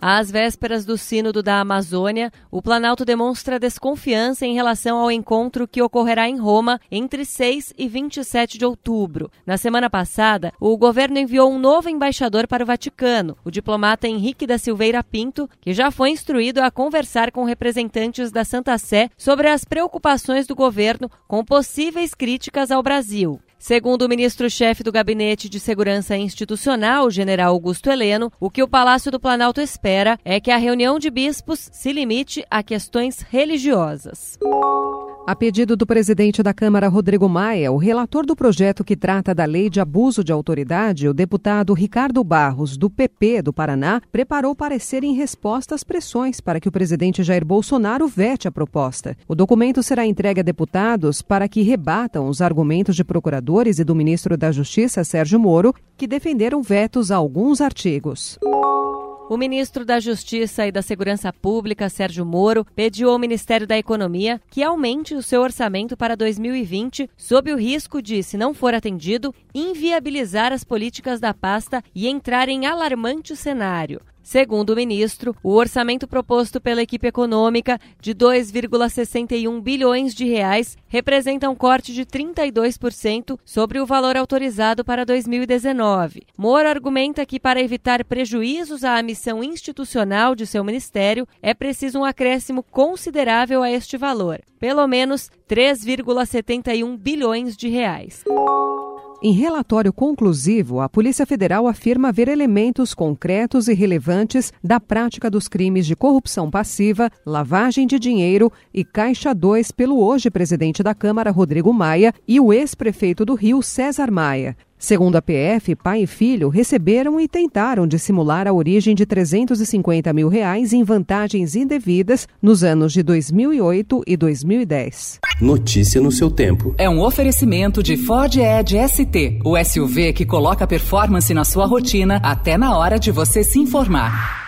Às vésperas do Sínodo da Amazônia, o Planalto demonstra desconfiança em relação ao encontro que ocorrerá em Roma entre 6 e 27 de outubro. Na semana passada, o governo enviou um novo embaixador para o Vaticano, o diplomata Henrique da Silveira Pinto, que já foi instruído a conversar com representantes da Santa Sé sobre as preocupações do governo com possíveis críticas ao Brasil. Segundo o ministro-chefe do Gabinete de Segurança Institucional, general Augusto Heleno, o que o Palácio do Planalto espera é que a reunião de bispos se limite a questões religiosas. A pedido do presidente da Câmara, Rodrigo Maia, o relator do projeto que trata da lei de abuso de autoridade, o deputado Ricardo Barros, do PP do Paraná, preparou parecer em resposta às pressões para que o presidente Jair Bolsonaro vete a proposta. O documento será entregue a deputados para que rebatam os argumentos de procuradores e do ministro da Justiça, Sérgio Moro, que defenderam vetos a alguns artigos. O ministro da Justiça e da Segurança Pública, Sérgio Moro, pediu ao Ministério da Economia que aumente o seu orçamento para 2020, sob o risco de, se não for atendido, inviabilizar as políticas da pasta e entrar em alarmante cenário. Segundo o ministro, o orçamento proposto pela equipe econômica de 2,61 bilhões de reais representa um corte de 32% sobre o valor autorizado para 2019. Moro argumenta que para evitar prejuízos à missão institucional de seu ministério, é preciso um acréscimo considerável a este valor, pelo menos 3,71 bilhões de reais. Em relatório conclusivo, a Polícia Federal afirma haver elementos concretos e relevantes da prática dos crimes de corrupção passiva, lavagem de dinheiro e Caixa 2 pelo hoje presidente da Câmara, Rodrigo Maia, e o ex-prefeito do Rio, César Maia. Segundo a PF, pai e filho receberam e tentaram dissimular a origem de 350 mil reais em vantagens indevidas nos anos de 2008 e 2010. Notícia no seu tempo. É um oferecimento de Ford Edge ST, o SUV que coloca performance na sua rotina até na hora de você se informar.